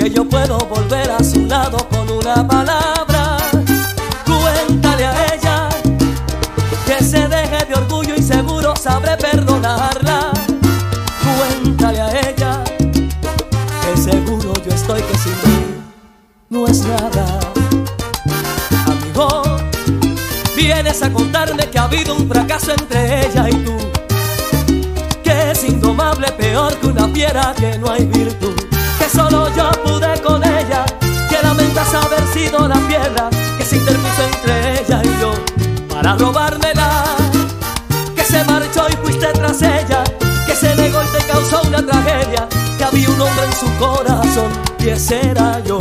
que yo puedo volver a su lado con una palabra. Cuéntale a ella que se deje de orgullo y seguro sabré perdonarla. Cuéntale a ella que seguro yo estoy que sin mí no es nada. Amigo, vienes a contarme que ha habido un fracaso entre ella y tú. Que es indomable, peor que una fiera que no hay virtud solo yo pude con ella, que lamentas haber sido la piedra que se interpuso entre ella y yo para robármela, que se marchó y fuiste tras ella, que se negó y te causó una tragedia, que había un hombre en su corazón y ese era yo.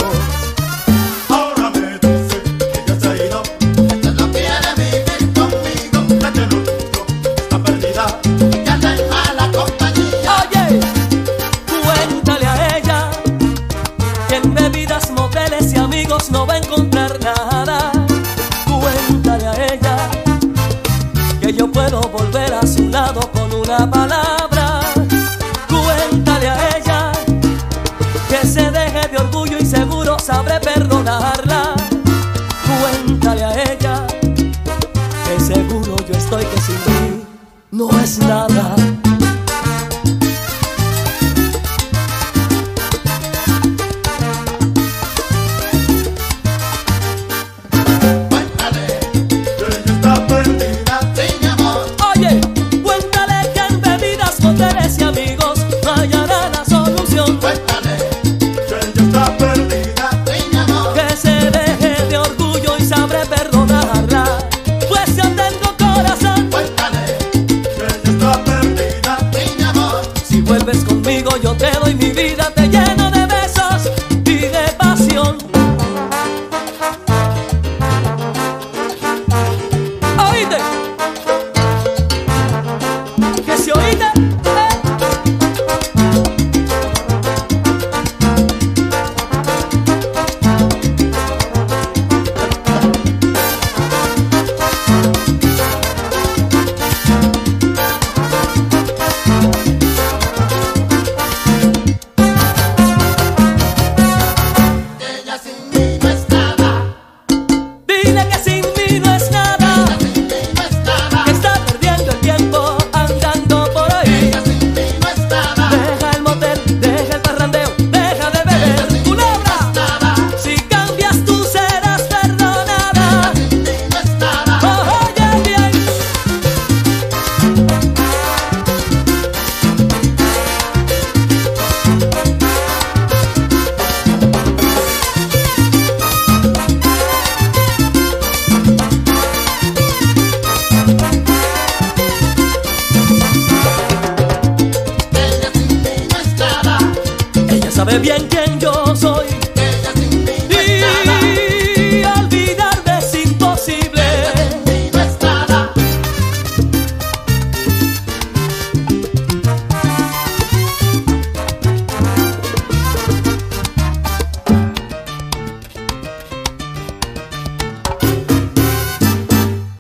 No va a encontrar nada. Cuéntale a ella que yo puedo volver a su lado con una palabra. Cuéntale a ella que se deje de orgullo y seguro sabré perdonarla. Yo te sabe bien quién yo soy.